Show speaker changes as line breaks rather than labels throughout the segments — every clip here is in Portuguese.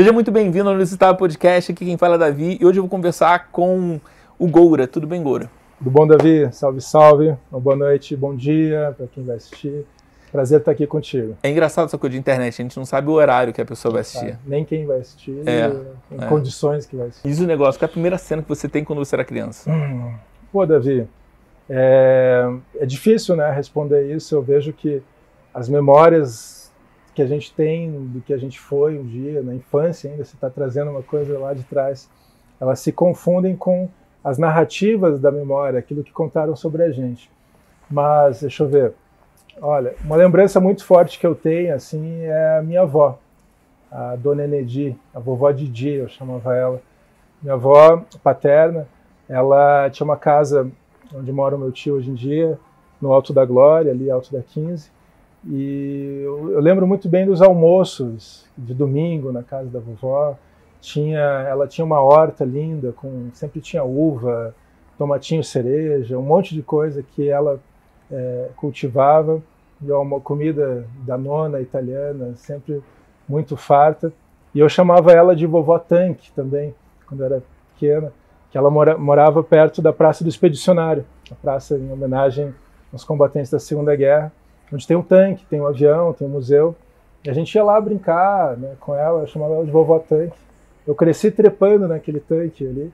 Seja muito bem-vindo ao Lusitado Podcast. Aqui quem fala é Davi e hoje eu vou conversar com o Goura. Tudo bem, Goura?
Tudo bom, Davi? Salve, salve. Uma boa noite, bom dia para quem vai assistir. Prazer estar aqui contigo.
É engraçado essa coisa de internet, a gente não sabe o horário que a pessoa vai assistir.
Nem quem vai assistir,
É,
em
é.
condições que vai assistir.
Diz o negócio, qual é a primeira cena que você tem quando você era criança?
Hum. Pô, Davi, é, é difícil né, responder isso. Eu vejo que as memórias que a gente tem do que a gente foi um dia, na infância ainda, você está trazendo uma coisa lá de trás, elas se confundem com as narrativas da memória, aquilo que contaram sobre a gente. Mas, deixa eu ver. Olha, uma lembrança muito forte que eu tenho, assim, é a minha avó, a dona Enedi, a vovó Didi, eu chamava ela. Minha avó paterna, ela tinha uma casa onde mora o meu tio hoje em dia, no Alto da Glória, ali Alto da 15. E eu, eu lembro muito bem dos almoços de domingo na casa da vovó. Tinha, ela tinha uma horta linda, com sempre tinha uva, tomatinho cereja, um monte de coisa que ela é, cultivava. E uma comida da nona italiana, sempre muito farta. E eu chamava ela de vovó tanque também, quando era pequena, que ela mora, morava perto da Praça do Expedicionário, a praça em homenagem aos combatentes da Segunda Guerra, onde tem um tanque, tem um avião, tem um museu. E a gente ia lá brincar né, com ela, eu chamava ela de vovó tanque. Eu cresci trepando naquele tanque ali,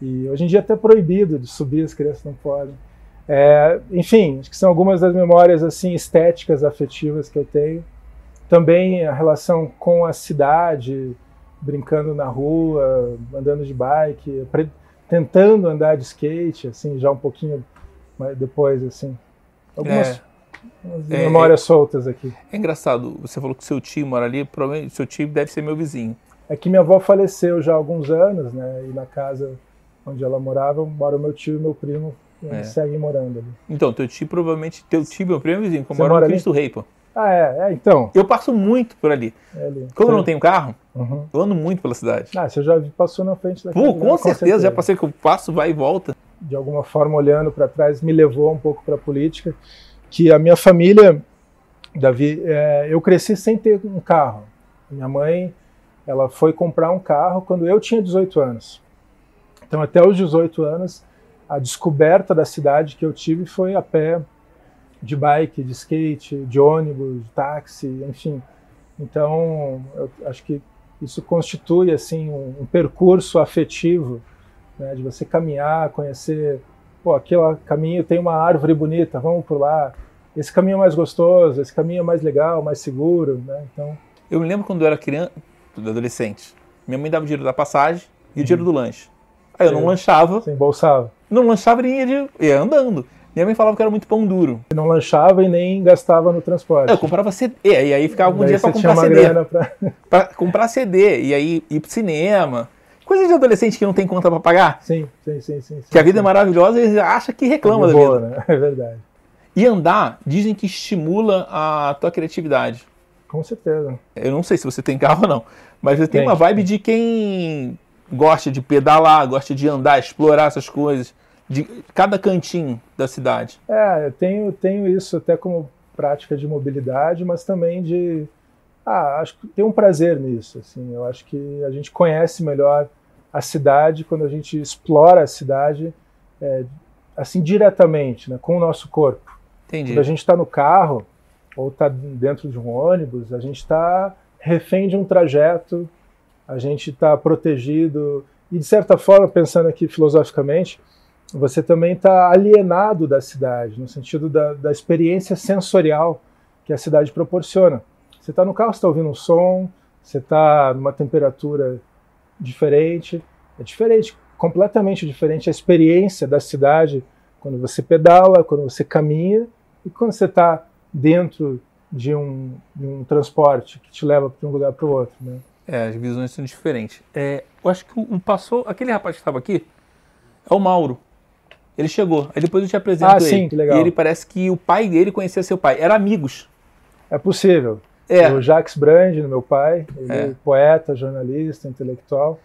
e hoje em dia é até proibido de subir, as crianças não podem. É, enfim, acho que são algumas das memórias assim estéticas, afetivas que eu tenho. Também a relação com a cidade, brincando na rua, andando de bike, tentando andar de skate, assim, já um pouquinho depois, assim. Algumas
É,
memórias soltas aqui.
É engraçado, você falou que seu tio mora ali, provavelmente seu tio deve ser meu vizinho.
É que minha avó faleceu já há alguns anos, né? E na casa onde ela morava, mora o meu tio e meu primo, e
É.
seguem morando ali.
Então, teu tio provavelmente, teu tio é meu primo vizinho, que
Você
mora no
mora ali?
Cristo Rei, pô.
Ah, é, é então.
Eu passo muito por ali.
É ali.
Como eu não tenho carro,
Uhum.
eu ando muito pela cidade.
Ah, você já passou na frente daquele
Pô,
lugar,
com certeza, já passei que eu passo, vai e volta.
de alguma forma olhando para trás me levou um pouco para a política que a minha família Davi é, eu cresci sem ter um carro. Minha mãe ela foi comprar um carro quando eu tinha 18 anos. Então até os 18 anos a descoberta da cidade que eu tive foi a pé de bike de skate de ônibus de táxi enfim. Então eu acho que isso constitui assim um, um percurso afetivo né, de você caminhar, conhecer, pô, aquele caminho tem uma árvore bonita, vamos por lá. Esse caminho é mais gostoso, esse caminho é mais legal, mais seguro, né? Então,
Eu me lembro quando eu era criança, adolescente, minha mãe dava o dinheiro da passagem e o dinheiro do lanche. Aí eu não lanchava,
você embolsava.
não lanchava e ia, de, ia andando. Minha mãe falava que era muito pão duro.
Não lanchava e nem gastava no transporte.
Eu comprava CD, e aí ficava algum
Daí
dia pra comprar CD.
pra...
Pra comprar CD, e aí ir pro cinema. Coisa de adolescente que não tem conta pra pagar.
Sim, sim, sim, sim.
Que a vida é maravilhosa e acha que reclama da vida.
né? É verdade.
E andar, dizem que estimula a tua criatividade.
Com certeza.
Eu não sei se você tem carro ou não, mas você tem
Tem.
uma vibe de quem gosta de pedalar, gosta de andar, explorar essas coisas, de cada cantinho da cidade.
É, eu tenho, tenho isso até como prática de mobilidade, mas também de. Ah, acho que tem um prazer nisso. Assim, eu acho que a gente conhece melhor a cidade quando a gente explora a cidade é, assim diretamente, né, com o nosso corpo.
Entendi.
Quando a gente está no carro ou está dentro de um ônibus, a gente está refém de um trajeto, a gente está protegido e de certa forma, pensando aqui filosoficamente, você também está alienado da cidade, no sentido da, da experiência sensorial que a cidade proporciona. Você está no carro, você está ouvindo um som, você está numa temperatura diferente, é diferente, completamente diferente a experiência da cidade quando você pedala, quando você caminha e quando você está dentro de um, de um transporte que te leva de um lugar para o outro. Né?
É, as visões são diferentes. É, eu acho que o passou. Aquele rapaz que estava aqui é o Mauro. Ele chegou. Aí depois eu te apresento
Ah,
ele.
sim, que legal.
E ele parece que o pai dele conhecia seu pai. Eram amigos.
É possível.
É.
O Jacques Brand, meu pai, ele
É.
poeta, jornalista, intelectual,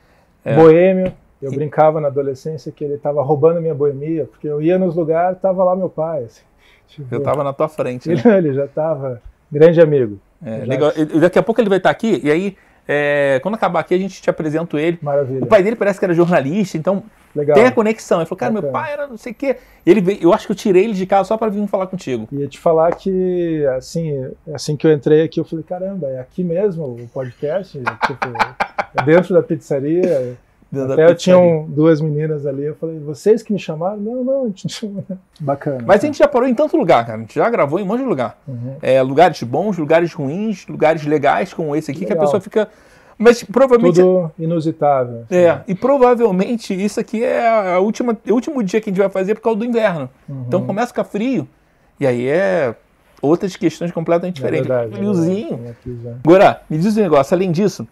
É.
boêmio. Eu
E-
brincava na adolescência que ele estava roubando minha boemia, porque eu ia nos lugares, estava lá meu pai. assim. Tipo,
Eu estava na tua frente. né?
ele, ele já estava grande amigo.
É, legal. E daqui a pouco ele vai estar aqui, e aí É, quando acabar aqui, a gente te apresenta ele.
Maravilha.
O pai dele parece que era jornalista, então
Legal.
tem a conexão. Ele falou, cara, meu pai era não sei o quê. Ele veio, eu acho que eu tirei ele de casa só para vir falar contigo.
Ia te falar que, assim, assim que eu entrei aqui, eu falei, caramba, é aqui mesmo o podcast? tipo, é dentro da pizzaria.
Dentro
Até
pizzaria.
tinham duas meninas ali, eu falei, vocês que me chamaram? Não, não, a gente não chamou. Bacana.
Mas a gente já parou em tanto lugar, cara. A gente já gravou em um monte de lugar.
Uhum.
É, lugares bons, lugares ruins, lugares legais como esse aqui, que a
Legal.
pessoa fica. Mas provavelmente.
Tudo inusitável. assim.
É, e provavelmente isso aqui é a última, o último dia que a gente vai fazer por causa do inverno.
Uhum.
Então começa a ficar frio. E aí é outras questões completamente
É
diferentes.
é
Friozinho.
verdade. Aqui já.
Agora, me diz um negócio, além disso,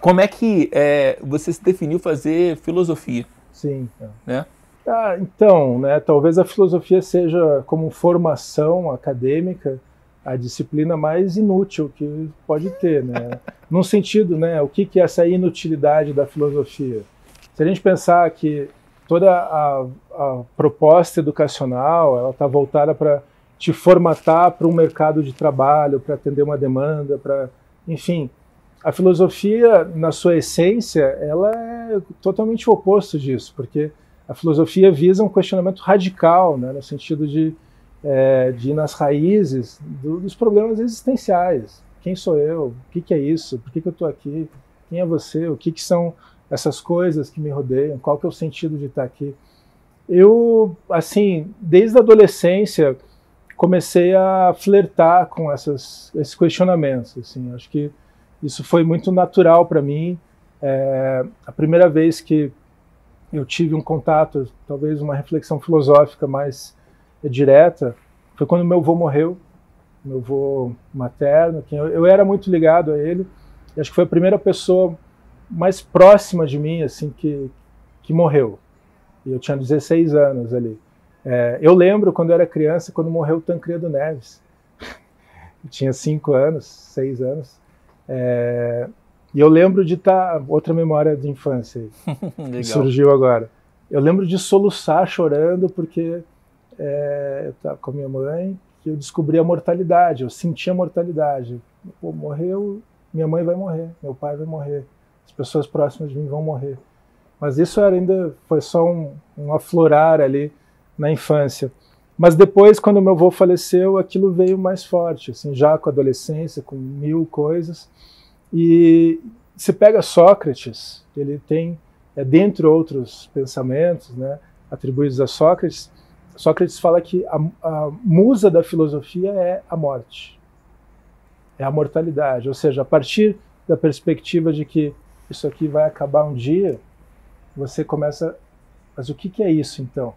como é que é, você se definiu fazer filosofia?
Sim. é.
Né?
Ah, então, né, talvez a filosofia seja, como formação acadêmica, a disciplina mais inútil que pode ter, né? Num sentido, né, o que, que é essa inutilidade da filosofia? Se a gente pensar que toda a, a proposta educacional ela está voltada para te formatar para um mercado de trabalho, para atender uma demanda, para, enfim, a filosofia, na sua essência, ela é totalmente o oposto disso, porque a filosofia visa um questionamento radical, né, no sentido de, é, de ir nas raízes do- dos problemas existenciais. Quem sou eu? O que, que é isso? Por que, que eu estou aqui? Quem é você? O que, que são essas coisas que me rodeiam? Qual que é o sentido de estar aqui? Eu, assim, desde a adolescência, comecei a flertar com essas, esses questionamentos. Assim, acho que isso foi muito natural para mim. É, a primeira vez que eu tive um contato, talvez uma reflexão filosófica mais direta, foi quando meu avô morreu, meu avô materno, quem eu, eu era muito ligado a ele. Acho que foi a primeira pessoa mais próxima de mim, assim, que, que morreu. E eu tinha 16 anos ali. É, eu lembro quando eu era criança, quando morreu o Tancredo Neves. Eu tinha 5 anos, 6 anos. É, e eu lembro de estar. outra memória de infância que surgiu agora. Eu lembro de soluçar chorando porque é, eu estava com a minha mãe que eu descobri a mortalidade, eu senti a mortalidade. Pô, morreu, minha mãe vai morrer, meu pai vai morrer, as pessoas próximas de mim vão morrer. Mas isso ainda foi só um, um aflorar ali na infância. Mas depois, quando meu avô faleceu, aquilo veio mais forte, assim, já com a adolescência, com mil coisas. E se pega Sócrates, ele tem, é, dentre outros pensamentos, né, atribuídos a Sócrates, Sócrates fala que a, a musa da filosofia é a morte, é a mortalidade. Ou seja, a partir da perspectiva de que isso aqui vai acabar um dia, você começa. Mas o que, que é isso então?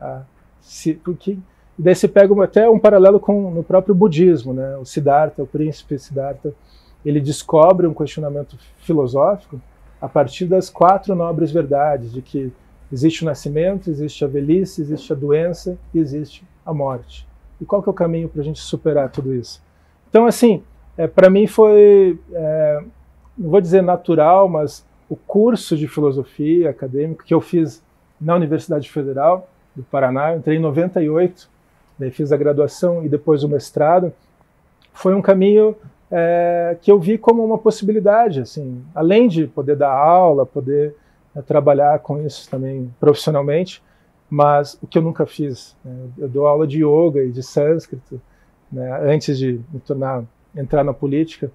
Ah, se, porque, daí você pega até um paralelo com no próprio budismo, né? O Siddhartha, o príncipe Siddhartha, ele descobre um questionamento filosófico a partir das quatro nobres verdades de que existe o nascimento, existe a velhice, existe a doença e existe a morte. E qual que é o caminho para a gente superar tudo isso? Então, assim, é, para mim foi, é, não vou dizer natural, mas o curso de filosofia acadêmico que eu fiz na Universidade Federal do Paraná, eu entrei em 98, daí fiz a graduação e depois o mestrado, foi um caminho é, que eu vi como uma possibilidade, assim, além de poder dar aula, poder né, trabalhar com isso também profissionalmente, mas o que eu nunca fiz, né, eu dou aula de yoga e de sânscrito, né, antes de me tornar entrar na política,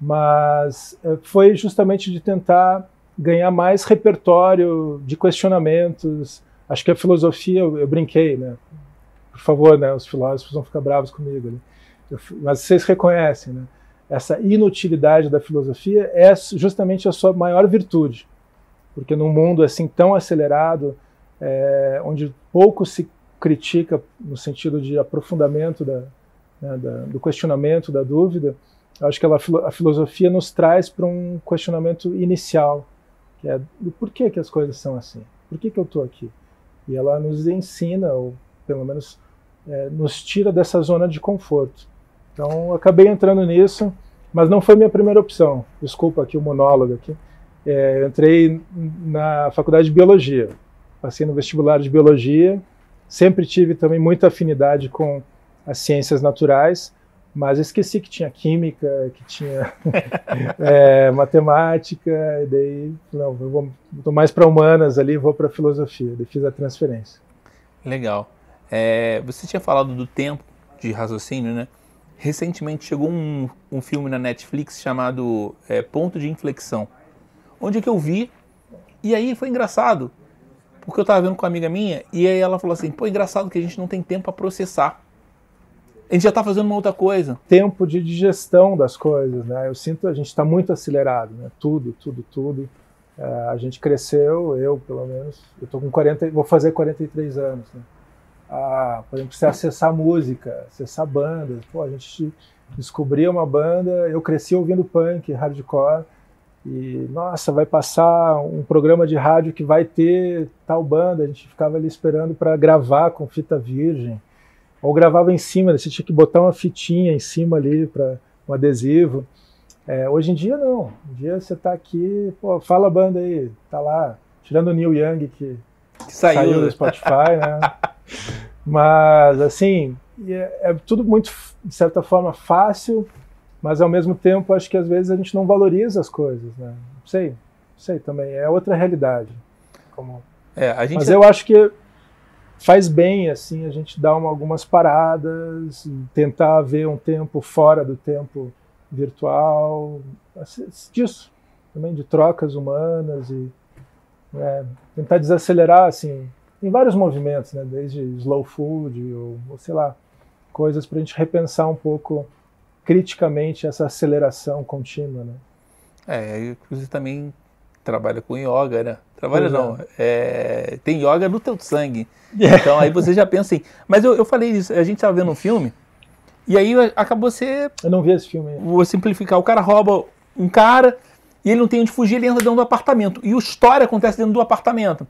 mas eh, foi justamente de tentar ganhar mais repertório de questionamentos. Acho que a filosofia, eu, eu brinquei, né? Por favor, né? Os filósofos vão ficar bravos comigo. Né? Eu, mas vocês reconhecem, né? Essa inutilidade da filosofia é justamente a sua maior virtude, porque num mundo assim tão acelerado, é, onde pouco se critica no sentido de aprofundamento da, né, da, do questionamento, da dúvida, acho que ela, a filosofia nos traz para um questionamento inicial, que é do porquê que as coisas são assim, por que, que eu estou aqui? E ela nos ensina, ou pelo menos é, nos tira dessa zona de conforto. Então, acabei entrando nisso, mas não foi minha primeira opção. Desculpa aqui o monólogo aqui. É, entrei na faculdade de biologia, passei no vestibular de biologia, sempre tive também muita afinidade com as ciências naturais, Mas esqueci que tinha química, que tinha é, matemática, e daí, não, eu vou, tô mais para humanas ali, vou para filosofia, daí fiz a transferência.
Legal. É, você tinha falado do tempo de raciocínio, né? Recentemente chegou um, um filme na Netflix chamado é, Ponto de Inflexão, onde é que eu vi, e aí foi engraçado, porque eu estava vendo com uma amiga minha, e aí ela falou assim, pô, engraçado que a gente não tem tempo para processar a gente já está fazendo uma outra coisa.
Tempo de digestão das coisas, né? Eu sinto a gente está muito acelerado, né? Tudo, tudo, tudo. É, a gente cresceu, eu pelo menos, eu tô com 40, vou fazer 43 anos, né? Ah, por exemplo, você acessar música, acessar bandas. Pô, a gente descobria uma banda, eu cresci ouvindo punk, hardcore, e nossa, vai passar um programa de rádio que vai ter tal banda, a gente ficava ali esperando para gravar com fita virgem ou gravava em cima, você tinha que botar uma fitinha em cima ali para um adesivo. É, hoje em dia não. Hoje em dia você está aqui, pô, fala a banda aí, tá lá, tirando o Neil Young que, que saiu, saiu do Spotify, né? Mas assim, é, é, tudo muito, de certa forma, fácil, mas ao mesmo tempo acho que às vezes a gente não valoriza as coisas, né? Não sei, não sei também, é outra realidade. Como...
É,
mas eu acho que faz bem assim a gente dar uma, algumas paradas, tentar ver um tempo fora do tempo virtual, assim, disso também de trocas humanas e né, tentar desacelerar assim em vários movimentos, né, desde slow food ou, ou sei lá coisas para a gente repensar um pouco criticamente essa aceleração contínua, né?
É, inclusive também trabalha com yoga, né? Trabalha pois não. É. É, tem yoga no teu sangue. É. Então aí você já pensa assim. Mas eu, eu falei isso, a gente estava vendo um filme, e aí acabou você.
Eu não vi esse filme.
Vou simplificar. O cara rouba um cara e ele não tem onde fugir, ele entra dentro do apartamento. E a história acontece dentro do apartamento.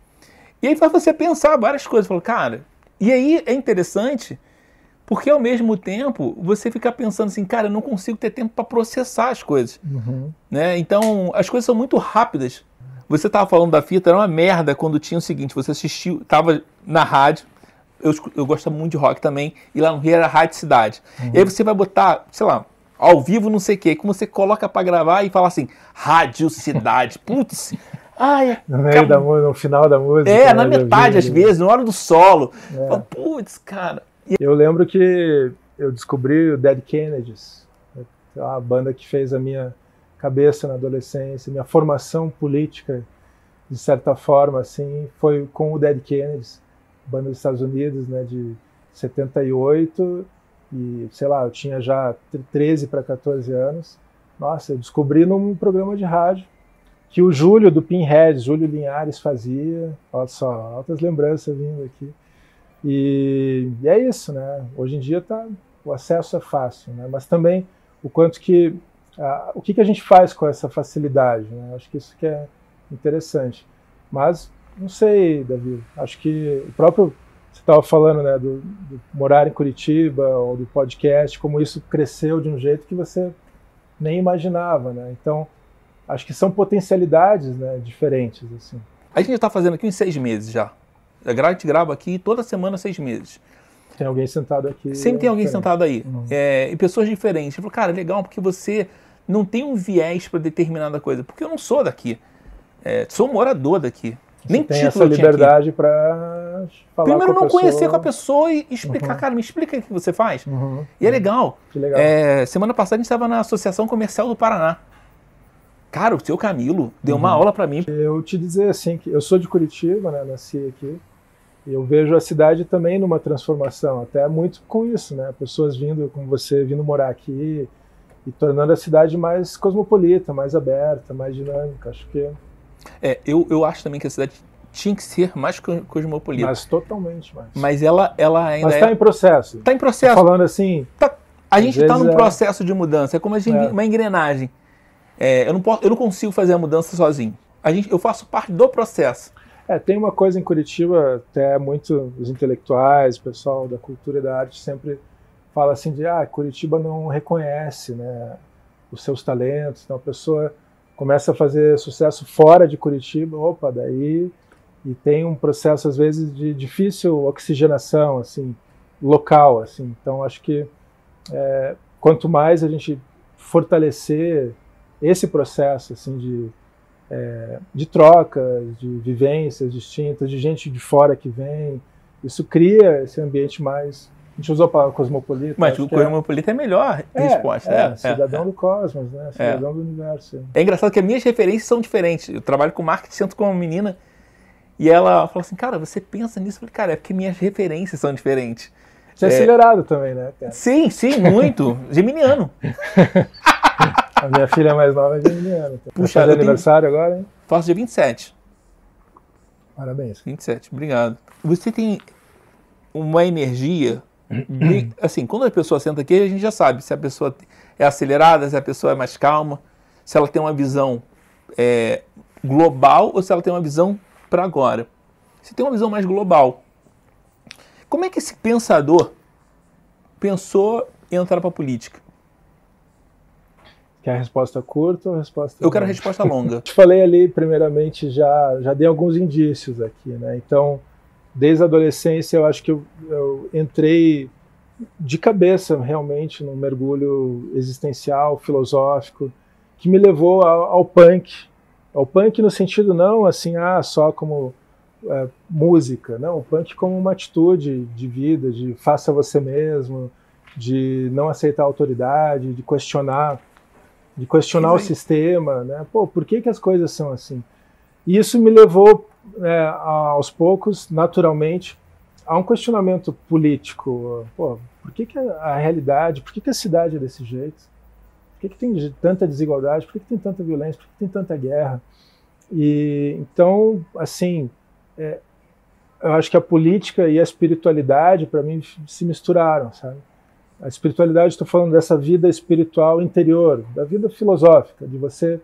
E aí faz você pensar várias coisas. Falou, cara. E aí é interessante porque ao mesmo tempo você fica pensando assim, cara, eu não consigo ter tempo para processar as coisas. Uhum. Né? Então as coisas são muito rápidas. Você estava falando da fita, era uma merda quando tinha o seguinte: você assistiu, estava na rádio, eu, eu gosto muito de rock também, e lá no Rio era Rádio Cidade. Uhum. E aí você vai botar, sei lá, ao vivo, não sei o quê, como você coloca para gravar e fala assim, Rádio Cidade. Putz. Ai,
no, meio da, no final da música.
É, né, na metade, às vezes, na hora do solo. É. Putz, cara.
Eu lembro que eu descobri o Dead Kennedys, a banda que fez a minha cabeça na adolescência, minha formação política, de certa forma, assim, foi com o Dead Kennedys, banda dos Estados Unidos, né, de 78, e sei lá, eu tinha já 13 para 14 anos. Nossa, eu descobri num programa de rádio que o Júlio do Pinhead, Júlio Linhares fazia. Olha só, altas lembranças vindo aqui. E, e, é isso, né? Hoje em dia tá, o acesso é fácil, né? Mas também o quanto que ah, o que, que a gente faz com essa facilidade, né? Acho que isso que é interessante. Mas não sei, Davi. Acho que o próprio você estava falando, né, do, do, morar em Curitiba ou do podcast, como isso cresceu de um jeito que você nem imaginava, né? Então acho que são potencialidades, né, diferentes assim.
A gente está fazendo aqui em seis meses já. A gente grava aqui toda semana seis meses.
Tem alguém sentado aqui.
Sempre tem alguém diferente. sentado aí. Uhum. É, e pessoas diferentes. Eu falo, cara, legal, porque você não tem um viés para determinada coisa. Porque eu não sou daqui. É, sou morador daqui.
Você Nem tem essa liberdade para falar
Primeiro, não conhecer com a pessoa e explicar, uhum. cara, me explica o que você faz. Uhum. E é legal.
Que legal.
É, semana passada a gente estava na Associação Comercial do Paraná. Cara, o seu Camilo deu uma uhum. aula para mim.
Eu te dizer assim, que eu sou de Curitiba, né, nasci aqui. Eu vejo a cidade também numa transformação, até muito com isso, né? Pessoas vindo, como você, vindo morar aqui e tornando a cidade mais cosmopolita, mais aberta, mais dinâmica. Acho que.
É, eu, eu acho também que a cidade tinha que ser mais cosmopolita.
Mas totalmente mais.
Mas ela, ela ainda.
Mas está
é...
em processo.
Está em processo.
Tô falando assim.
Tá... A gente está num é... processo de mudança, é como gente, é. uma engrenagem. É, eu, não posso, eu não consigo fazer a mudança sozinho. A gente, eu faço parte do processo.
É, tem uma coisa em Curitiba, até muito os intelectuais, o pessoal da cultura e da arte sempre fala assim de ah, Curitiba não reconhece né, os seus talentos, então a pessoa começa a fazer sucesso fora de Curitiba, opa, daí e tem um processo às vezes de difícil oxigenação assim local assim. Então acho que é, quanto mais a gente fortalecer esse processo assim de é, de trocas, de vivências distintas, de gente de fora que vem, isso cria esse ambiente mais a gente usou a palavra cosmopolita.
Mas o é cosmopolita é, é melhor
é, resposta. É, é cidadão é, do cosmos, né? Cidadão do universo.
É engraçado que as minhas referências são diferentes. Eu trabalho com marketing, sento com uma menina e ela falou assim, cara, você pensa nisso? Eu falei, cara, é porque minhas referências são diferentes.
Você é acelerado também, né?
Cara? Sim, sim, muito. Geminiano.
a minha filha mais nova é geminiana. Puxa, Faz aniversário tenho... agora, hein?
Faço dia 27.
Parabéns.
27, obrigado. Você tem uma energia assim, quando a pessoa senta aqui, a gente já sabe se a pessoa é acelerada, se a pessoa é mais calma, se ela tem uma visão é, global ou se ela tem uma visão para agora. Se tem uma visão mais global, como é que esse pensador pensou em entrar para a política?
Quer a resposta curta ou a resposta
Eu longa? quero a resposta longa.
Te falei ali, primeiramente, já, já dei alguns indícios aqui, né? Então, desde a adolescência eu acho que eu, eu entrei de cabeça realmente num mergulho existencial, filosófico, que me levou ao, ao punk. Ao punk no sentido não assim, ah, só como é, música, não, o punk como uma atitude de vida, de faça você mesmo, de não aceitar autoridade, de questionar, de questionar o sistema, né? Pô, por que que as coisas são assim? E isso me levou é, aos poucos, naturalmente, a um questionamento político. Pô, por que, que a realidade, por que, que a cidade é desse jeito? Por que, que tem tanta desigualdade? Por que, que tem tanta violência? Por que, que tem tanta guerra? E então, assim, é, eu acho que a política e a espiritualidade, para mim, se misturaram, sabe? A espiritualidade, estou falando dessa vida espiritual interior, da vida filosófica, de você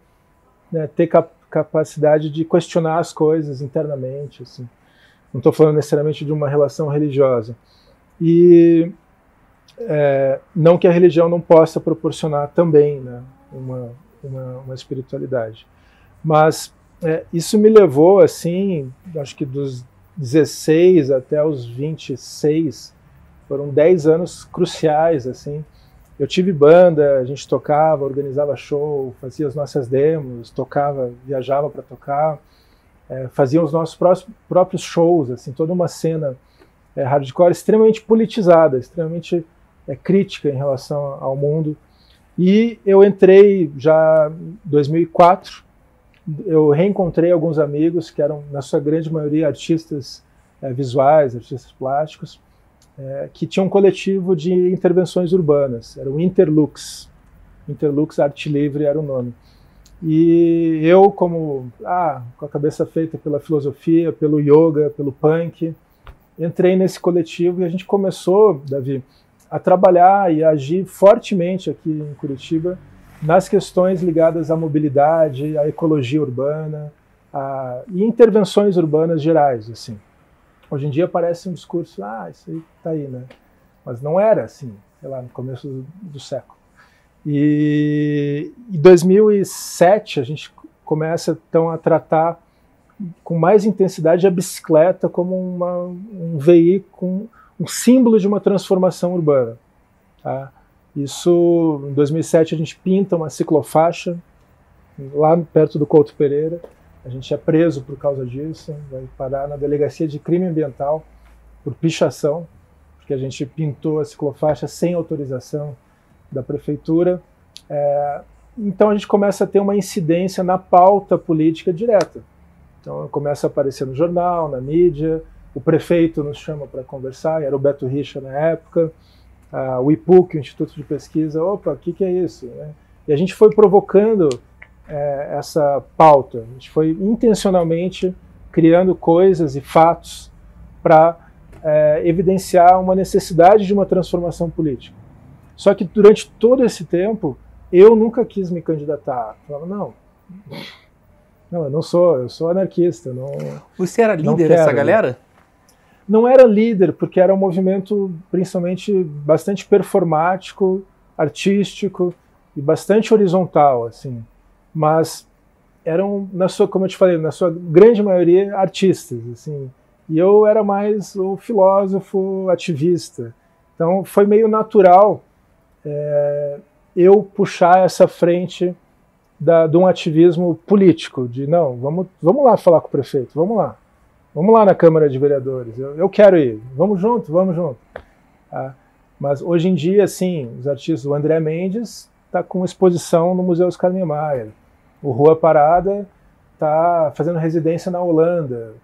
né, ter cap capacidade de questionar as coisas internamente, assim. Não estou falando necessariamente de uma relação religiosa. E é, não que a religião não possa proporcionar também né, uma, uma, uma espiritualidade. Mas é, isso me levou, assim, acho que dos 16 até os 26, foram 10 anos cruciais, assim, eu tive banda, a gente tocava, organizava show, fazia as nossas demos, tocava, viajava para tocar, é, fazia os nossos próprios shows, assim, toda uma cena é, hardcore extremamente politizada, extremamente é, crítica em relação ao mundo. E eu entrei já em 2004, eu reencontrei alguns amigos que eram, na sua grande maioria, artistas é, visuais, artistas plásticos, é, que tinha um coletivo de intervenções urbanas, era o Interlux. Interlux Arte Livre era o nome. E eu, como ah, com a cabeça feita pela filosofia, pelo yoga, pelo punk, entrei nesse coletivo e a gente começou, Davi, a trabalhar e a agir fortemente aqui em Curitiba nas questões ligadas à mobilidade, à ecologia urbana a, e intervenções urbanas gerais, assim. Hoje em dia parece um discurso, ah, isso aí tá aí, né? Mas não era assim, sei lá, no começo do, do século. E em 2007 a gente começa então a tratar com mais intensidade a bicicleta como uma, um veículo, um símbolo de uma transformação urbana. Tá? Isso, em 2007 a gente pinta uma ciclofaixa lá perto do Couto Pereira a gente é preso por causa disso, vai parar na delegacia de crime ambiental por pichação, porque a gente pintou a ciclofaixa sem autorização da prefeitura. É, então a gente começa a ter uma incidência na pauta política direta. Então começa a aparecer no jornal, na mídia, o prefeito nos chama para conversar, era o Beto Richa na época, o IPUC, o Instituto de Pesquisa, opa, o que, que é isso? Né? E a gente foi provocando é, essa pauta. A gente foi intencionalmente criando coisas e fatos para é, evidenciar uma necessidade de uma transformação política. Só que durante todo esse tempo, eu nunca quis me candidatar. Eu falava, não, não, eu não sou, eu sou anarquista. Não,
Você era líder dessa galera?
Não era líder, porque era um movimento principalmente bastante performático, artístico e bastante horizontal, assim mas eram, na sua, como eu te falei, na sua grande maioria artistas, assim. E eu era mais o filósofo ativista. Então foi meio natural é, eu puxar essa frente da, de um ativismo político, de não, vamos, vamos lá falar com o prefeito, vamos lá, vamos lá na Câmara de Vereadores, eu, eu quero ir, vamos junto, vamos junto. Ah, mas hoje em dia, sim, os artistas, o André Mendes está com exposição no Museu Oscar Niemeyer, o Rua Parada está fazendo residência na Holanda,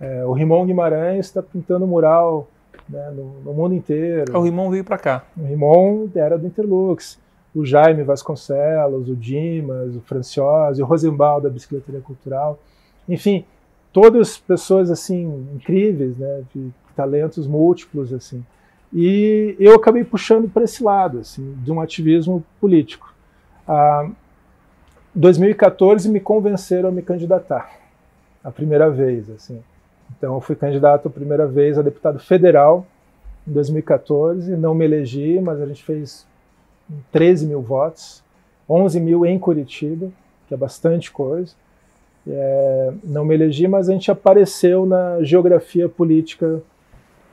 é, o Rimon Guimarães está pintando mural né, no, no, mundo inteiro.
O Rimon veio para cá.
O Rimon era do Interlux o Jaime Vasconcelos, o Dimas, o Franciose, o Rosenbaum da Bicicletaria Cultural. Enfim, todas pessoas assim incríveis, né, de talentos múltiplos assim. E eu acabei puxando para esse lado, assim, de um ativismo político. Ah, 2014 me convenceram a me candidatar, a primeira vez, assim. Então eu fui candidato a primeira vez a deputado federal em 2014, não me elegi, mas a gente fez 13 mil votos, 11 mil em Curitiba, que é bastante coisa. É, não me elegi, mas a gente apareceu na geografia política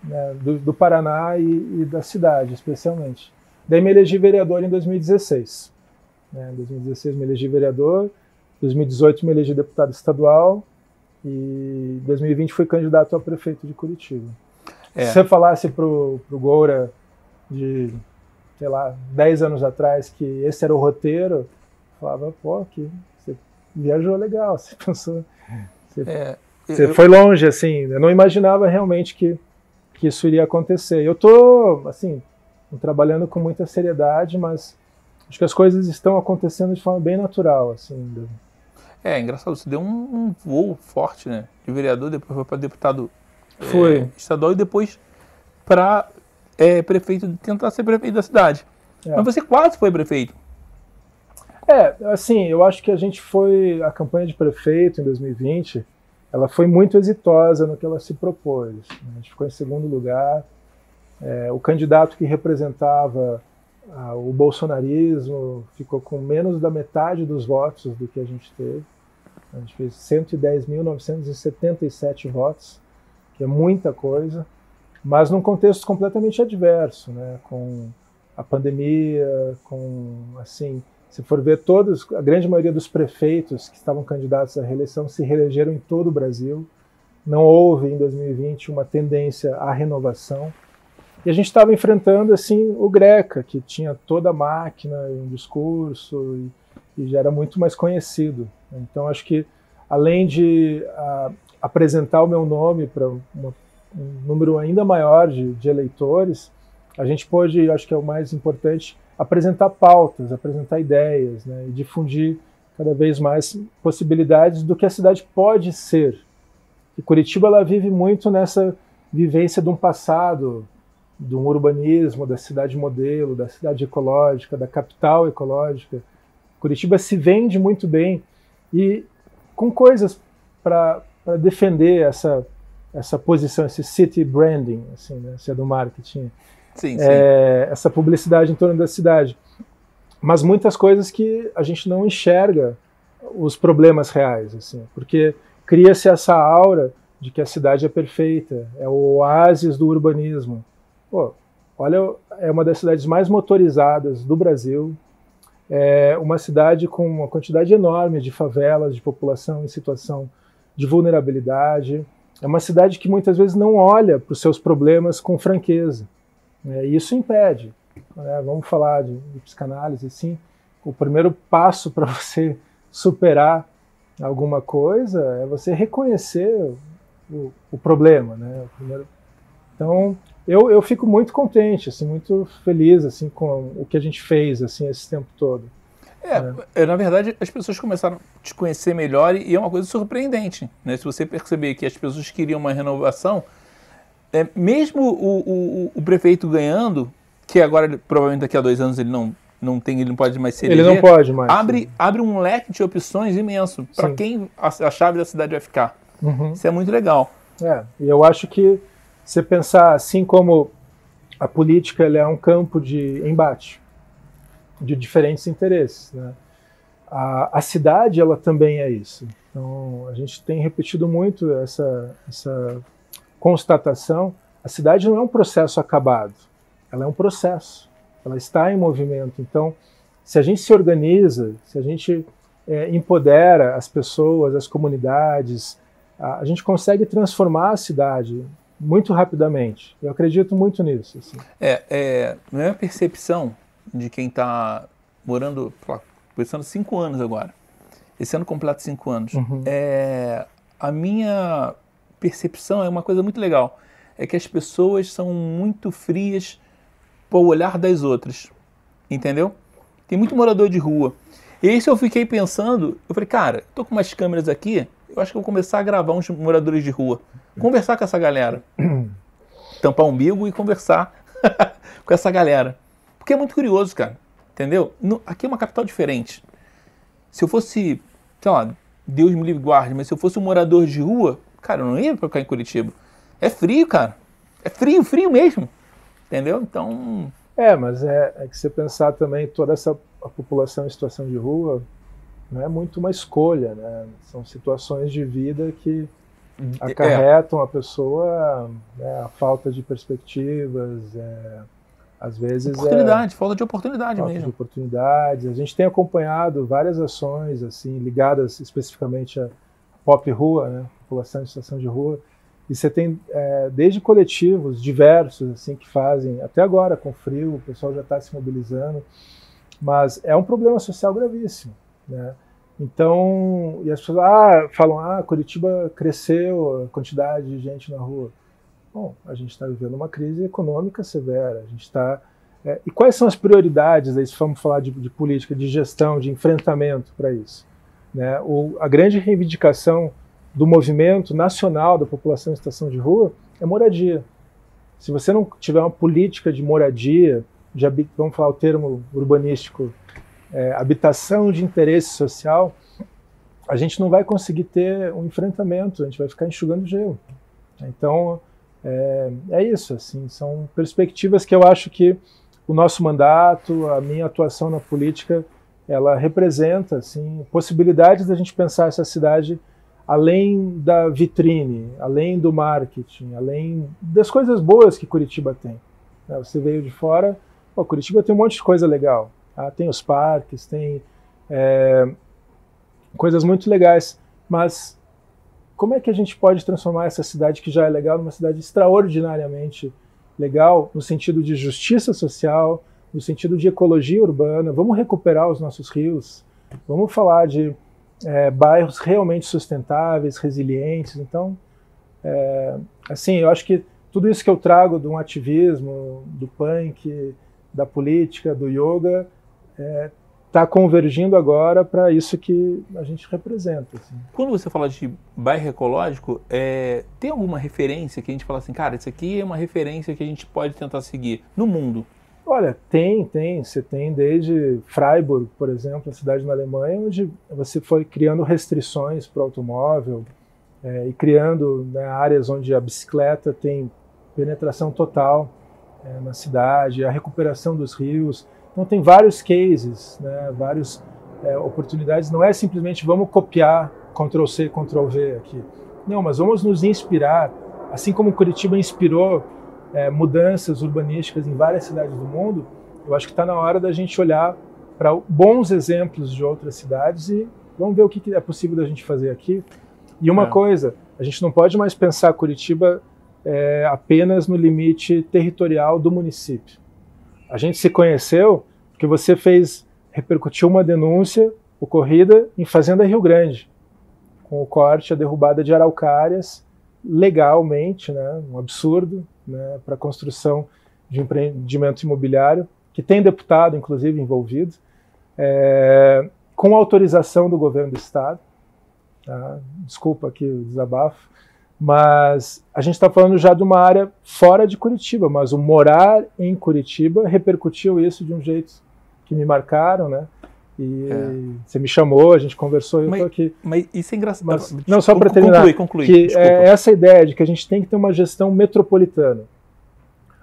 né, do, do, Paraná e, e, da cidade, especialmente. Daí me elegi vereador em 2016. Né, em 2016 me elegi vereador, 2018 me elegi deputado estadual e 2020 fui candidato a prefeito de Curitiba. É. Se você falasse para o Goura de sei lá, 10 anos atrás que esse era o roteiro, eu falava, pô, que você viajou legal, você pensou. Você, é, você eu, foi longe, assim, eu não imaginava realmente que, que isso iria acontecer. Eu tô, assim, trabalhando com muita seriedade, mas acho que as coisas estão acontecendo de forma bem natural, assim.
É, é engraçado, você deu um, um voo forte, né? De vereador, depois foi para deputado
foi. É,
estadual e depois para é, prefeito, tentar ser prefeito da cidade. É. Mas você quase foi prefeito.
É, assim, eu acho que a gente foi. A campanha de prefeito em 2020, ela foi muito exitosa no que ela se propôs. A gente ficou em segundo lugar. É, o candidato que representava o bolsonarismo ficou com menos da metade dos votos do que a gente teve. A gente fez 110.977 votos, que é muita coisa mas num contexto completamente adverso, né? com a pandemia, com assim, se for ver todos, a grande maioria dos prefeitos que estavam candidatos à reeleição se reelegeram em todo o Brasil. Não houve em 2020 uma tendência à renovação. E a gente estava enfrentando assim o Greca, que tinha toda a máquina e um discurso e, e já era muito mais conhecido. Então acho que além de a, apresentar o meu nome para um número ainda maior de, de eleitores, a gente pôde, acho que é o mais importante, apresentar pautas, apresentar ideias, né, e difundir cada vez mais possibilidades do que a cidade pode ser. E Curitiba ela vive muito nessa vivência de um passado, de um urbanismo, da cidade modelo, da cidade ecológica, da capital ecológica. Curitiba se vende muito bem e com coisas para defender essa essa posição, esse city branding, assim, né, se é do marketing,
sim,
é, sim. essa publicidade em torno da cidade. Mas muitas coisas que a gente não enxerga os problemas reais, assim, porque cria-se essa aura de que a cidade é perfeita, é o oásis do urbanismo. Pô, olha, é uma das cidades mais motorizadas do Brasil, é uma cidade com uma quantidade enorme de favelas, de população em situação de vulnerabilidade, é uma cidade que muitas vezes não olha para os seus problemas com franqueza. Né? E isso impede. Né? Vamos falar de, de psicanálise, assim. O primeiro passo para você superar alguma coisa é você reconhecer o, o problema, né? O primeiro... Então, eu, eu fico muito contente, assim, muito feliz, assim, com o que a gente fez, assim, esse tempo todo.
É, é, na verdade, as pessoas começaram a te conhecer melhor e é uma coisa surpreendente. Né? Se você perceber que as pessoas queriam uma renovação, é, mesmo o, o, o, prefeito ganhando, que agora provavelmente daqui a dois anos ele não, não tem, ele não pode mais ser
Ele eleger, não pode mais.
Abre, abre um leque de opções imenso para quem a, a, chave da cidade vai ficar. Uhum. Isso é muito legal.
É, e eu acho que você pensar assim como a política é um campo de embate de diferentes interesses. Né? A, a, cidade ela também é isso. Então a gente tem repetido muito essa, essa constatação. A cidade não é um processo acabado, ela é um processo. ela está em movimento. Então, se a gente se organiza, se a gente é, empodera as pessoas, as comunidades, a, a, gente consegue transformar a cidade muito rapidamente. Eu acredito muito nisso. Assim.
É, é, minha percepção de quem está morando, pensando cinco anos agora, esse ano completo cinco anos, uhum. é, a minha percepção é uma coisa muito legal, é que as pessoas são muito frias para o olhar das outras, entendeu? Tem muito morador de rua. E isso eu fiquei pensando, eu falei, cara, tô com umas câmeras aqui, eu acho que eu vou começar a gravar uns moradores de rua, conversar com essa galera, tampar o umbigo e conversar com essa galera. Porque é muito curioso, cara, entendeu? No, aqui é uma capital diferente. Se eu fosse, sei lá, Deus me livre guarde, mas se eu fosse um morador de rua, cara, eu não ia cá em Curitiba. É frio, cara. É frio, frio mesmo. Entendeu? Então.
É, mas é, é que você pensar também toda essa população em situação de rua não é muito uma escolha, né? São situações de vida que é. acarretam é. a pessoa né, a falta de perspectivas, é, às vezes
oportunidade, é, falta de oportunidade
falta
mesmo.
De oportunidades. A gente tem acompanhado várias ações assim ligadas especificamente à pop rua, né? População em situação de rua. E você tem é, desde coletivos diversos assim que fazem até agora com frio, o pessoal já está se mobilizando, mas é um problema social gravíssimo, né? Então, e as pessoas ah, falam, ah, Curitiba cresceu a quantidade de gente na rua. Bom, a gente está vivendo uma crise econômica severa. A gente está. É, e quais são as prioridades? Aí, se vamos falar de, de política, de gestão, de enfrentamento para isso. Né? O, a grande reivindicação do movimento nacional da população em situação de rua é moradia. Se você não tiver uma política de moradia, de, vamos falar o termo urbanístico, é, habitação de interesse social, a gente não vai conseguir ter um enfrentamento, a gente vai ficar enxugando gelo. Então, é, é isso, assim, são perspectivas que eu acho que o nosso mandato, a minha atuação na política, ela representa assim possibilidades da gente pensar essa cidade além da vitrine, além do marketing, além das coisas boas que Curitiba tem. Né, você veio de fora, pô, Curitiba tem um monte de coisa legal. Tá? Tem os parques, tem é, coisas muito legais, mas como é que a gente pode transformar essa cidade que já é legal numa cidade extraordinariamente legal no sentido de justiça social, no sentido de ecologia urbana? Vamos recuperar os nossos rios, vamos falar de é, bairros realmente sustentáveis, resilientes. Então, é, assim, eu acho que tudo isso que eu trago um ativismo, do punk, da política, do yoga, está é, tá convergindo agora para isso que a gente representa. Assim.
Quando você fala de bairro ecológico, é, tem alguma referência que a gente fala assim, cara, isso aqui é uma referência que a gente pode tentar seguir no mundo?
Olha, tem, tem. Você tem desde Freiburg, por exemplo, a cidade na Alemanha, onde você foi criando restrições para o automóvel é, e criando né, áreas onde a bicicleta tem penetração total é, na cidade, a recuperação dos rios. Então tem vários cases, né, várias é, oportunidades. Não é simplesmente vamos copiar Ctrl C, Ctrl V aqui. Não, mas vamos nos inspirar, assim como Curitiba inspirou é, mudanças urbanísticas em várias cidades do mundo. Eu acho que está na hora da gente olhar para bons exemplos de outras cidades e vamos ver o que, que é possível da gente fazer aqui. E uma é. coisa, a gente não pode mais pensar Curitiba é, apenas no limite territorial do município. A gente se conheceu porque você fez, repercutiu uma denúncia ocorrida em Fazenda Rio Grande, com o corte, a derrubada de araucárias, legalmente, né, um absurdo, né, para a construção de empreendimento imobiliário, que tem deputado, inclusive, envolvido, é, com autorização do governo do Estado. Tá? Desculpa aqui o desabafo, mas a gente está falando já de uma área fora de Curitiba, mas o morar em Curitiba repercutiu isso de um jeito que me marcaram, né? E é. você me chamou, a gente conversou, eu
mas,
tô aqui.
Mas isso é engraçado. Mas,
não, só para terminar. Conclui, conclui. Que é essa ideia de que a gente tem que ter uma gestão metropolitana.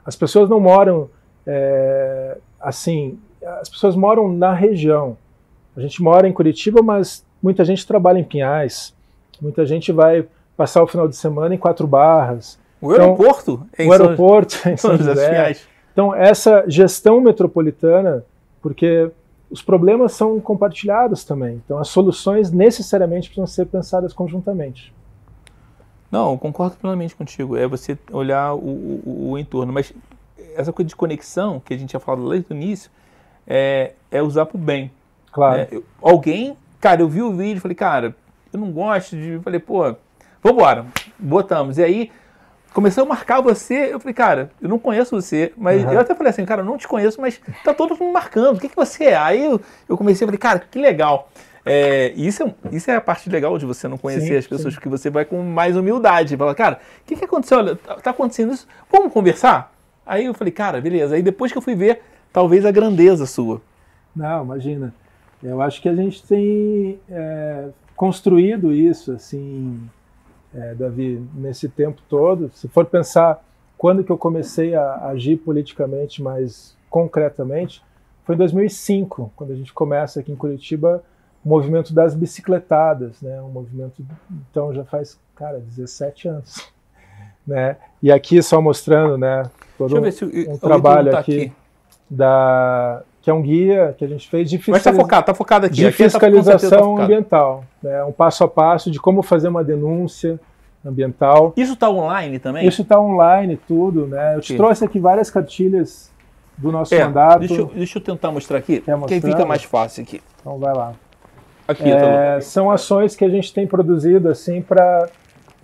As pessoas não moram é, assim, as pessoas moram na região. A gente mora em Curitiba, mas muita gente trabalha em Pinhais, muita gente vai passar o final de semana em Quatro Barras.
O aeroporto?
Então, o aeroporto em São José. Então, essa gestão metropolitana, porque os problemas são compartilhados também. Então, as soluções necessariamente precisam ser pensadas conjuntamente.
Não, concordo plenamente contigo. É você olhar o, o, o entorno. Mas essa coisa de conexão, que a gente tinha falado desde o início, é, é usar para o bem.
Claro.
Né? Eu, alguém, cara, eu vi o vídeo, falei, cara, eu não gosto de. Falei, pô, vambora, botamos. E aí começou a marcar você. Eu falei, cara, eu não conheço você, mas uhum. eu até falei assim, cara, eu não te conheço, mas tá todo mundo marcando. O que, que você é? Aí eu, eu comecei a falei, cara, que legal. É, isso, é, isso é a parte legal de você não conhecer sim, as pessoas, sim. porque você vai com mais humildade. Fala, cara, o que, que aconteceu? Olha, tá, tá acontecendo isso, vamos conversar? Aí eu falei, cara, beleza. Aí depois que eu fui ver, talvez a grandeza sua.
Não, imagina. Eu acho que a gente tem é, construído isso, assim, é, Davi, nesse tempo todo. Se for pensar quando que eu comecei a agir politicamente mais concretamente, foi em 2005, quando a gente começa aqui em Curitiba o movimento das bicicletadas, né? Um movimento, então já faz, cara, 17 anos, né? E aqui só mostrando, né? Todo um, um trabalho tá aqui, aqui, da que é um guia que a gente fez de,
fiscaliza... Mas tá focado, tá focado aqui.
de aqui tá fiscalização tá ambiental, né? Um passo a passo de como fazer uma denúncia ambiental.
Isso está online também?
Isso está online, tudo, né? Eu te trouxe aqui várias cartilhas do nosso é, mandato.
Deixa eu, deixa eu tentar mostrar aqui, que fica mais fácil aqui.
Então vai lá. Aqui, é, são ações que a gente tem produzido assim para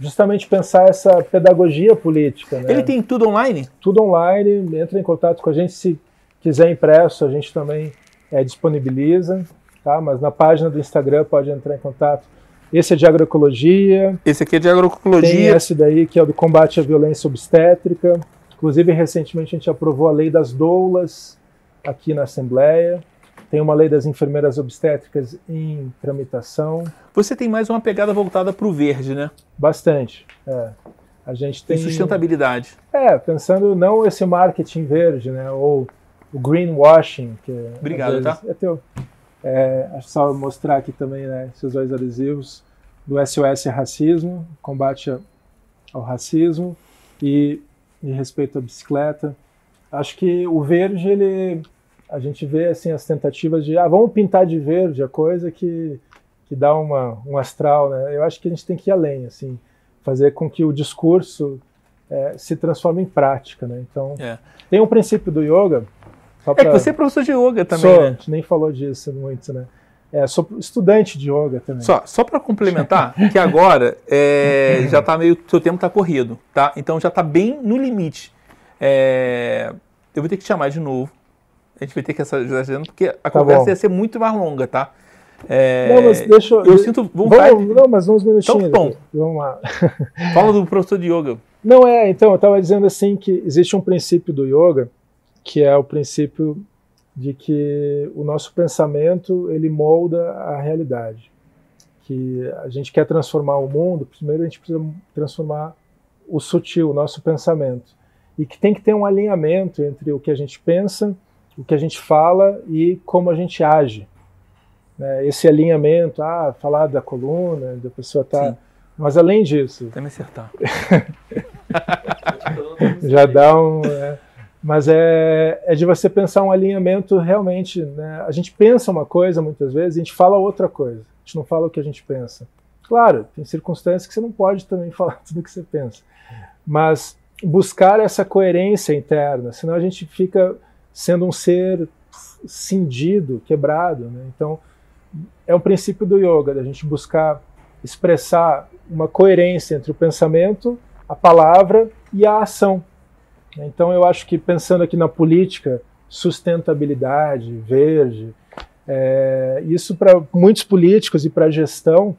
justamente pensar essa pedagogia política. Né?
Ele tem tudo online?
Tudo online. Entra em contato com a gente se quiser impresso, a gente também é, disponibiliza. Tá? Mas na página do Instagram pode entrar em contato. Esse é de agroecologia.
Esse aqui é de agroecologia.
Tem esse daí que é o do combate à violência obstétrica. Inclusive, recentemente a gente aprovou a lei das doulas aqui na Assembleia. Tem uma lei das enfermeiras obstétricas em tramitação.
Você tem mais uma pegada voltada para o verde, né?
Bastante. É. A gente tem.
sustentabilidade.
É, pensando não esse marketing verde, né? Ou o greenwashing. Que
Obrigado, tá?
É teu. É, só mostrar aqui também né, esses dois adesivos do SOS Racismo, combate ao racismo e de respeito à bicicleta. Acho que o verde ele a gente vê assim as tentativas de ah, vamos pintar de verde a coisa que, que dá uma, um astral, né? Eu acho que a gente tem que ir além, assim, fazer com que o discurso é, se transforme em prática, né? Então, é. tem um princípio do yoga.
Pra... É que você é professor de yoga também,
sou,
né?
A gente nem falou disso muito, né? É, sou estudante de yoga também.
Só, só para complementar, que agora é, já está meio, seu tempo está corrido, tá? Então já está bem no limite. É, eu vou ter que te chamar de novo a gente vai ter que exagerando, porque a tá conversa bom. ia ser muito mais longa, tá?
É, não, mas deixa eu.
Eu sinto vontade.
Vamos, não, mas uns minutinhos. Então, bom. Vamos lá.
Fala do professor de yoga.
Não é, então, eu estava dizendo assim que existe um princípio do yoga, que é o princípio de que o nosso pensamento ele molda a realidade. Que a gente quer transformar o mundo, primeiro a gente precisa transformar o sutil, o nosso pensamento. E que tem que ter um alinhamento entre o que a gente pensa o que a gente fala e como a gente age. Né? Esse alinhamento, ah, falar da coluna, da pessoa tá. Sim. Mas além disso.
Até me acertar.
já dá um. É, mas é, é de você pensar um alinhamento realmente. Né? A gente pensa uma coisa muitas vezes, a gente fala outra coisa. A gente não fala o que a gente pensa. Claro, tem circunstâncias que você não pode também falar tudo o que você pensa. Mas buscar essa coerência interna, senão a gente fica sendo um ser cindido, quebrado. Né? Então, é um princípio do yoga, da gente buscar expressar uma coerência entre o pensamento, a palavra e a ação. Então, eu acho que pensando aqui na política, sustentabilidade, verde, é, isso para muitos políticos e para a gestão,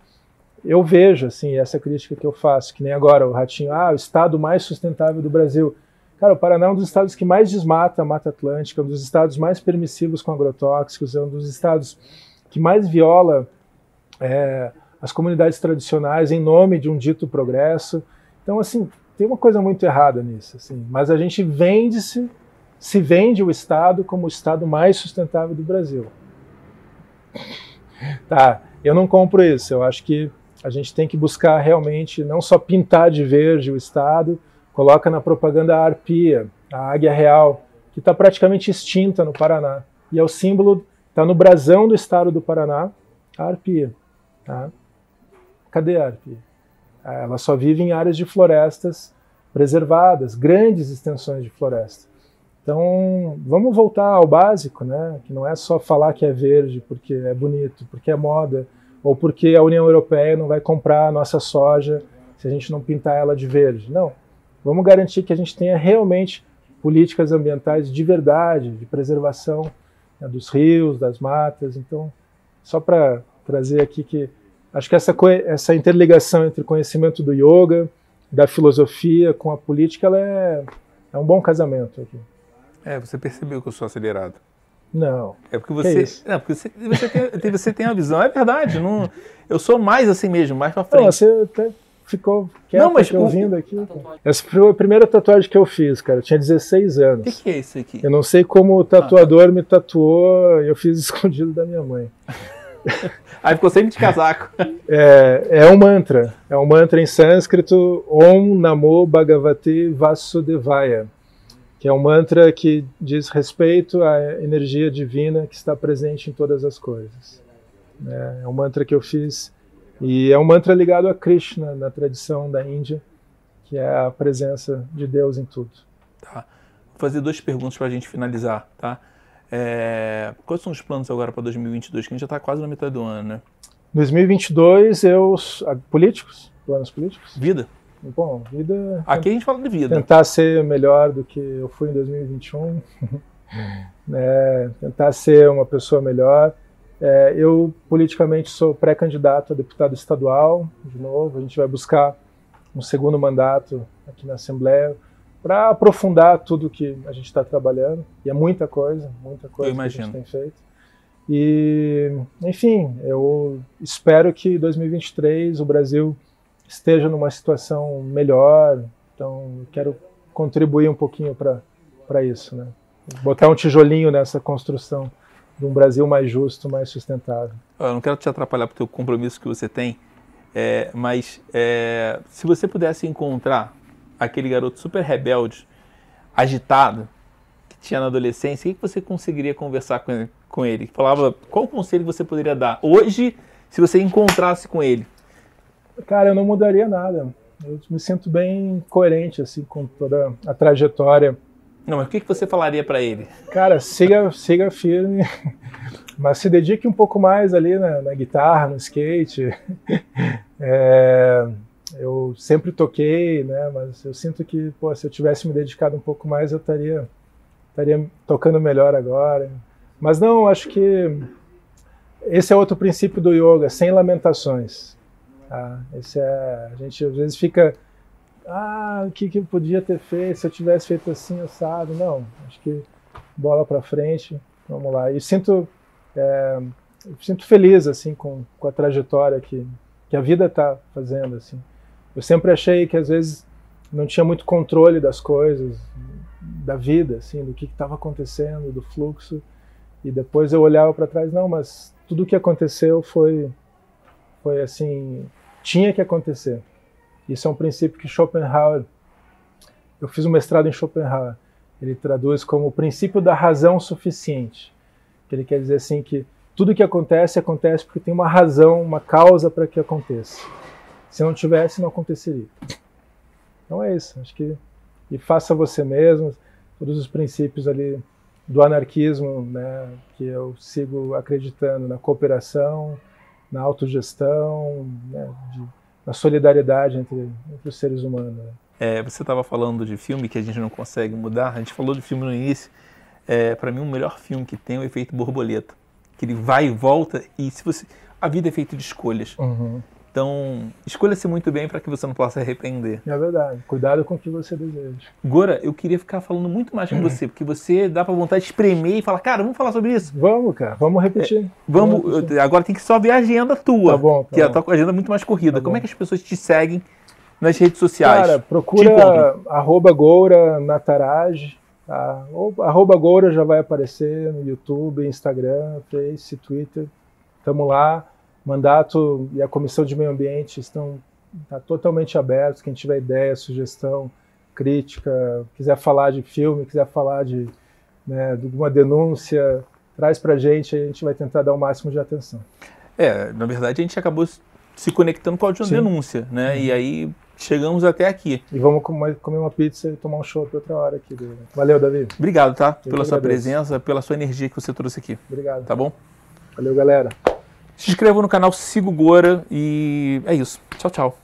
eu vejo assim essa crítica que eu faço, que nem agora o Ratinho, ah, o estado mais sustentável do Brasil. Cara, o Paraná é um dos estados que mais desmata a Mata Atlântica, um dos estados mais permissivos com agrotóxicos, é um dos estados que mais viola é, as comunidades tradicionais em nome de um dito progresso. Então, assim, tem uma coisa muito errada nisso. Assim, mas a gente vende-se, se vende o Estado como o Estado mais sustentável do Brasil. Tá, eu não compro isso. Eu acho que a gente tem que buscar realmente não só pintar de verde o Estado, coloca na propaganda a arpia, a águia real, que está praticamente extinta no Paraná. E é o símbolo, está no brasão do estado do Paraná, a arpia. Tá? Cadê a arpia? Ela só vive em áreas de florestas preservadas, grandes extensões de floresta. Então, vamos voltar ao básico, né? que não é só falar que é verde porque é bonito, porque é moda, ou porque a União Europeia não vai comprar a nossa soja se a gente não pintar ela de verde. Não. Vamos garantir que a gente tenha realmente políticas ambientais de verdade, de preservação né, dos rios, das matas. Então, só para trazer aqui que acho que essa, essa interligação entre o conhecimento do yoga, da filosofia com a política, ela é, é um bom casamento aqui.
É, você percebeu que eu sou acelerado.
Não.
É porque você. Não, porque você, você, tem, você tem a visão. É verdade. Não, eu sou mais assim mesmo, mais pra frente.
Não, você até ficou quieto não, mas, aqui, ouvindo aqui. Essa foi a primeira tatuagem que eu fiz, cara. Eu tinha 16 anos. O
que, que, é isso aqui?
Eu não sei como o tatuador ah, tá. me tatuou, eu fiz escondido da minha mãe.
Aí ficou sempre de casaco.
É, é um mantra. É um mantra em sânscrito, Om Namo Bhagavate Vasudevaya que é um mantra que diz respeito à energia divina que está presente em todas as coisas. É, é um mantra que eu fiz e é um mantra ligado a Krishna na tradição da Índia, que é a presença de Deus em tudo.
Tá. Vou fazer duas perguntas para a gente finalizar, tá? É, quais são os planos agora para 2022? Que a gente já está quase na metade do ano, né?
2022, eu políticos, planos políticos.
Vida.
Bom, vida.
Aqui a gente fala de vida.
Tentar ser melhor do que eu fui em 2021. né, tentar ser uma pessoa melhor. É, eu, politicamente, sou pré-candidato a deputado estadual, de novo. A gente vai buscar um segundo mandato aqui na Assembleia para aprofundar tudo que a gente está trabalhando. E é muita coisa, muita coisa que a gente tem feito. E, enfim, eu espero que 2023 o Brasil esteja numa situação melhor. Então, quero contribuir um pouquinho para isso, né? Botar um tijolinho nessa construção de um Brasil mais justo, mais sustentável.
Eu não quero te atrapalhar para o compromisso que você tem, é, mas é, se você pudesse encontrar aquele garoto super rebelde, agitado, que tinha na adolescência, o que você conseguiria conversar com, com ele? Falava, qual conselho você poderia dar hoje, se você encontrasse com ele?
Cara, eu não mudaria nada. Eu me sinto bem coerente assim com toda a trajetória.
Não, mas o que, você falaria para ele?
Cara, siga, siga firme, mas se dedique um pouco mais ali na, na guitarra, no skate. É, eu sempre toquei, né? Mas eu sinto que, pô, se eu tivesse me dedicado um pouco mais, eu estaria estaria tocando melhor agora. Mas não, acho que esse é outro princípio do yoga, sem lamentações. Tá? Esse é, a gente às vezes fica, ah, o que, que eu podia ter feito se eu tivesse feito assim, assado. Não, acho que bola para frente, vamos lá. E sinto, é, sinto feliz assim com, com a trajetória que, que a vida está fazendo. Assim. Eu sempre achei que às vezes não tinha muito controle das coisas, da vida, assim, do que estava acontecendo, do fluxo. E depois eu olhava para trás, não, mas tudo o que aconteceu foi, foi assim tinha que acontecer. Isso é um princípio que Schopenhauer, eu fiz um mestrado em Schopenhauer, ele traduz como o princípio da razão suficiente. Que ele quer dizer assim que tudo que acontece acontece porque tem uma razão, uma causa para que aconteça. Se não tivesse, não aconteceria. Então é isso. Acho que e faça você mesmo todos os princípios ali do anarquismo, né, que eu sigo acreditando na cooperação, na autogestão, né, de, na solidariedade entre, entre, os seres humanos. Né?
É, você estava falando de filme que a gente não consegue mudar. A gente falou de filme no início. É, para mim, o melhor filme que tem é o Efeito Borboleta, que ele vai e volta e se você a vida é feita de escolhas.
Uhum.
Então, escolha-se muito bem para que você não possa arrepender.
É verdade. Cuidado com o que você deseja.
Gora, eu queria ficar falando muito mais com você, porque você dá para vontade de espremer e falar, cara, vamos falar sobre isso?
Vamos, cara. Vamos repetir.
É, vamos. vamos repetir. Agora tem que só ver a agenda tua.
Tá bom. Tá
que
bom.
a tua agenda é muito mais corrida. Tá Como é que as pessoas te seguem nas redes sociais?
Cara, procura arroba Goura Nataraj. Tá? Arroba Goura já vai aparecer no YouTube, Instagram, Face, Twitter. Tamo lá mandato e a Comissão de Meio Ambiente estão tá totalmente abertos. Quem tiver ideia, sugestão, crítica, quiser falar de filme, quiser falar de, né, de alguma denúncia, traz para a gente, a gente vai tentar dar o máximo de atenção.
É, na verdade a gente acabou se conectando com a de denúncia, né? Uhum. E aí chegamos até aqui.
E vamos comer uma pizza e tomar um show outra hora aqui. Valeu, Davi.
Obrigado, tá? Eu pela sua presença, pela sua energia que você trouxe aqui.
Obrigado.
Tá bom?
Valeu, galera.
Se inscreva no canal, siga o Gora e é isso. Tchau, tchau.